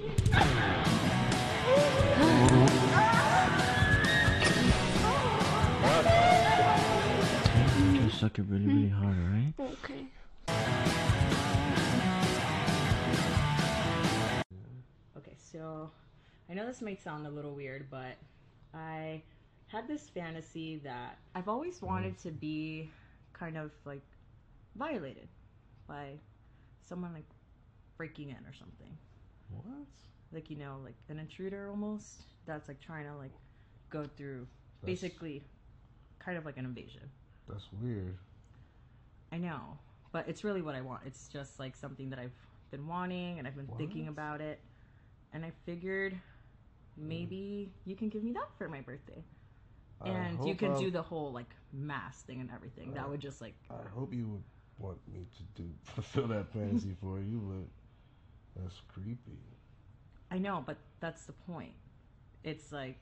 You suck it really, really hard, alright? Okay. Okay, so I know this might sound a little weird, but I had this fantasy that I've always mm. wanted to be kind of like violated by someone like breaking in or something. What? Like, you know, like an intruder almost that's like trying to like go through That's- basically kind of like an invasion. That's weird. I know, but it's really what I want. It's just like something that I've been wanting and I've been thinking about it. And I figured maybe mm. you can give me that for my birthday. I And you can I'll- do the whole like mass thing and everything. That would just like I hope you would want me to do fulfill that fantasy for you, but that's creepy. I know, but that's the point. It's like,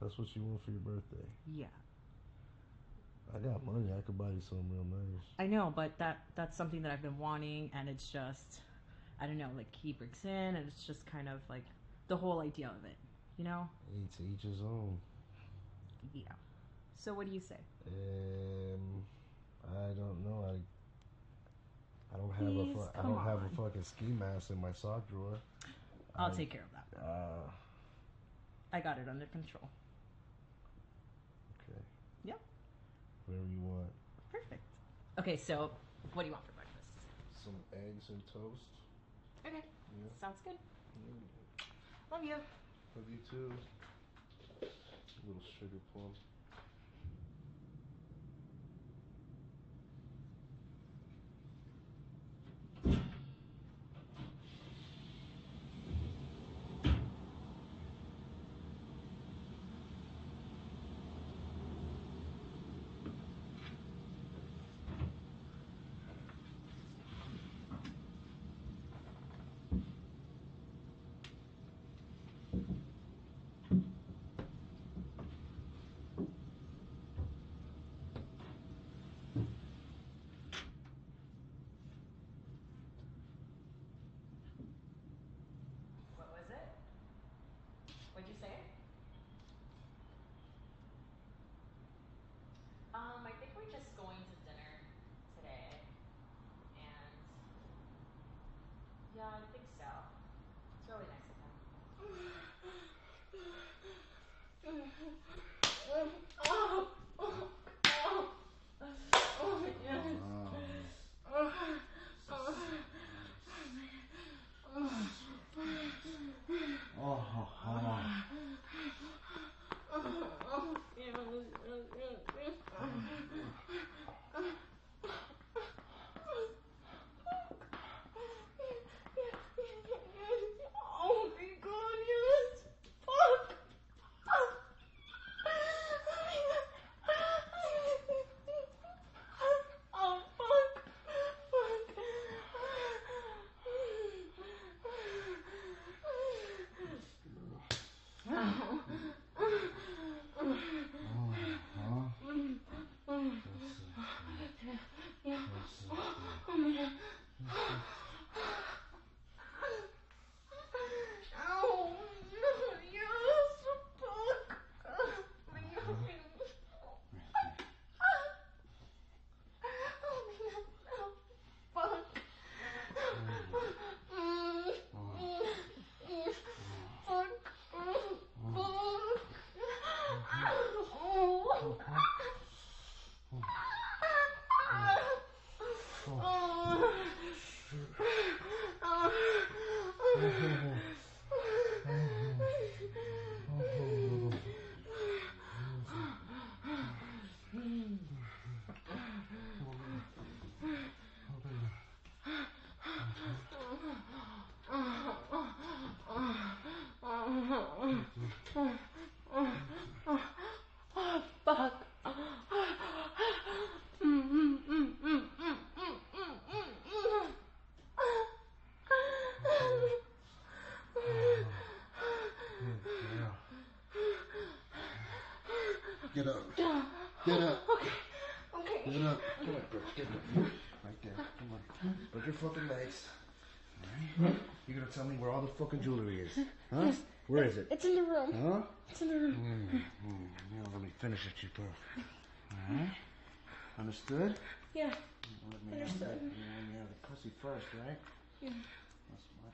That's what you want for your birthday. yeah. I got money. I could buy you something real nice. I know, but that that's something that I've been wanting and it's just I don't know, like he breaks in and it's just kind of like the whole idea of it. You know? To each his own. Yeah. So what do you say? Um, I don't know. I have a fu- I don't have a fucking ski mask in my sock drawer. I'll I- take care of that. Uh, I got it under control. okay. Yep. Whatever you want. Perfect. Okay, so what do you want for breakfast? Some eggs and toast. Okay. Yeah. Sounds good. Love you. Love you too. A little sugar plum. What'd you say? Um, I think we're just going to dinner today. And yeah, I think so. It's really nice of Get up. Get up. Okay. Okay. Get up. Get up, bro. Get up. Right there. Come on. Break your fucking legs. Alright. You gonna tell me where all the fucking jewelry is? Huh? Where is it? It's in the room. Huh? It's in the room. Mm, mm. Now let me finish it, you pearl. Alright? Understood? Yeah. Let me have Understood. that. You know, let me have the pussy first, right? Yeah. That's my.